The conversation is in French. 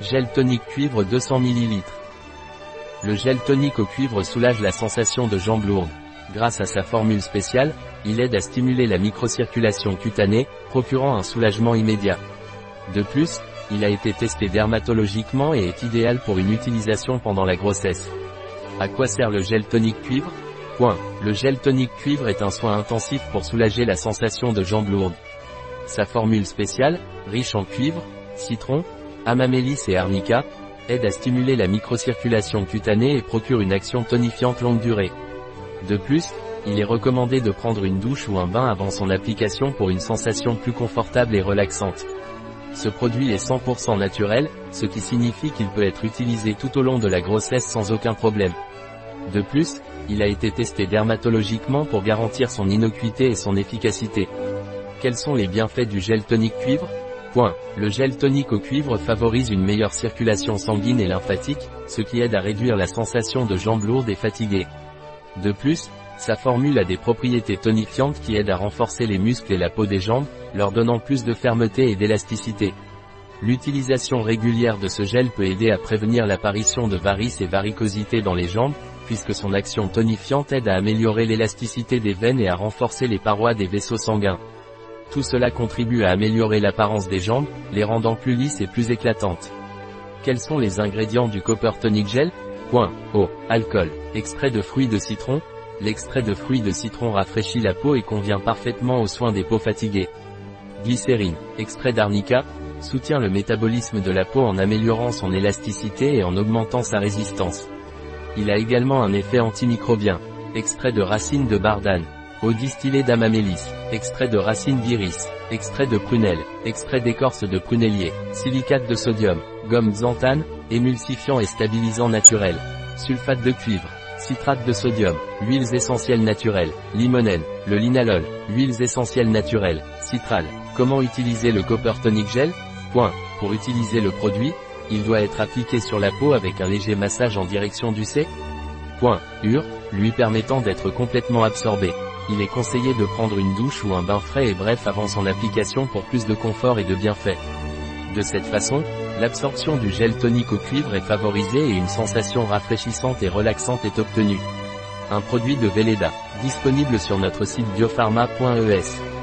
Gel tonique cuivre 200 ml. Le gel tonique au cuivre soulage la sensation de jambes lourdes. Grâce à sa formule spéciale, il aide à stimuler la microcirculation cutanée, procurant un soulagement immédiat. De plus, il a été testé dermatologiquement et est idéal pour une utilisation pendant la grossesse. À quoi sert le gel tonique cuivre? Le gel tonique cuivre est un soin intensif pour soulager la sensation de jambes lourdes. Sa formule spéciale, riche en cuivre, citron, Amamélis et arnica, aide à stimuler la microcirculation cutanée et procure une action tonifiante longue durée. De plus, il est recommandé de prendre une douche ou un bain avant son application pour une sensation plus confortable et relaxante. Ce produit est 100% naturel, ce qui signifie qu'il peut être utilisé tout au long de la grossesse sans aucun problème. De plus, il a été testé dermatologiquement pour garantir son innocuité et son efficacité. Quels sont les bienfaits du gel tonique cuivre? Le gel tonique au cuivre favorise une meilleure circulation sanguine et lymphatique, ce qui aide à réduire la sensation de jambes lourdes et fatiguées. De plus, sa formule a des propriétés tonifiantes qui aident à renforcer les muscles et la peau des jambes, leur donnant plus de fermeté et d'élasticité. L'utilisation régulière de ce gel peut aider à prévenir l'apparition de varices et varicosités dans les jambes, puisque son action tonifiante aide à améliorer l'élasticité des veines et à renforcer les parois des vaisseaux sanguins. Tout cela contribue à améliorer l'apparence des jambes, les rendant plus lisses et plus éclatantes. Quels sont les ingrédients du Copper Tonic Gel? Point. Eau. Alcool. Extrait de fruits de citron. L'extrait de fruits de citron rafraîchit la peau et convient parfaitement aux soins des peaux fatiguées. Glycérine. Extrait d'arnica. Soutient le métabolisme de la peau en améliorant son élasticité et en augmentant sa résistance. Il a également un effet antimicrobien. Extrait de racines de bardane. Eau distillée d'amamélis, extrait de racine d'iris, extrait de prunelle, extrait d'écorce de prunellier, silicate de sodium, gomme xanthane, émulsifiant et stabilisant naturel, sulfate de cuivre, citrate de sodium, huiles essentielles naturelles, limonène, le linalol, huiles essentielles naturelles, citral. Comment utiliser le Copper Tonic Gel? Point. Pour utiliser le produit, il doit être appliqué sur la peau avec un léger massage en direction du C. Point. Ur, lui permettant d'être complètement absorbé il est conseillé de prendre une douche ou un bain frais et bref avant son application pour plus de confort et de bienfaits. De cette façon, l'absorption du gel tonique au cuivre est favorisée et une sensation rafraîchissante et relaxante est obtenue. Un produit de Veleda, disponible sur notre site biopharma.es.